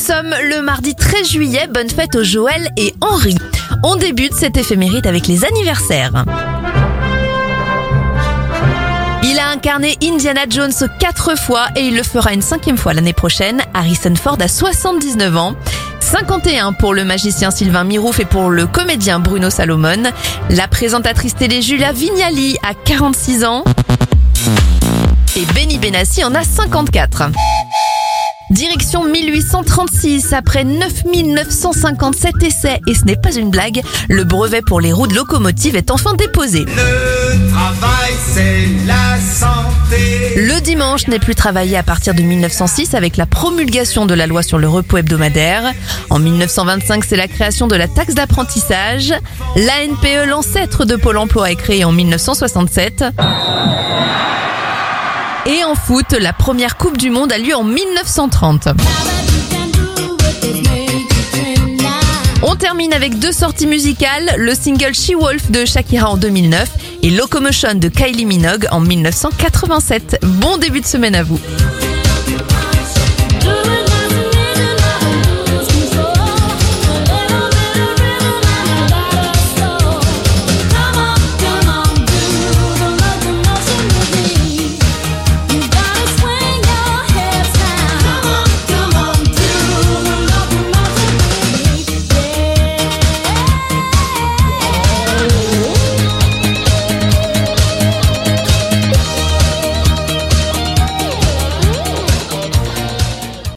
sommes le mardi 13 juillet, bonne fête aux Joël et Henri. On débute cette éphémérite avec les anniversaires. Il a incarné Indiana Jones quatre fois et il le fera une cinquième fois l'année prochaine. Harrison Ford a 79 ans. 51 pour le magicien Sylvain Mirouf et pour le comédien Bruno Salomon. La présentatrice télé Julia Vignali a 46 ans. Et Benny Benassi en a 54. Direction 1836, après 9957 essais, et ce n'est pas une blague, le brevet pour les roues de locomotive est enfin déposé. Le travail, c'est la santé. Le dimanche n'est plus travaillé à partir de 1906 avec la promulgation de la loi sur le repos hebdomadaire. En 1925, c'est la création de la taxe d'apprentissage. L'ANPE, l'ancêtre de Pôle emploi, est créée en 1967. La première Coupe du Monde a lieu en 1930. On termine avec deux sorties musicales, le single She Wolf de Shakira en 2009 et Locomotion de Kylie Minogue en 1987. Bon début de semaine à vous.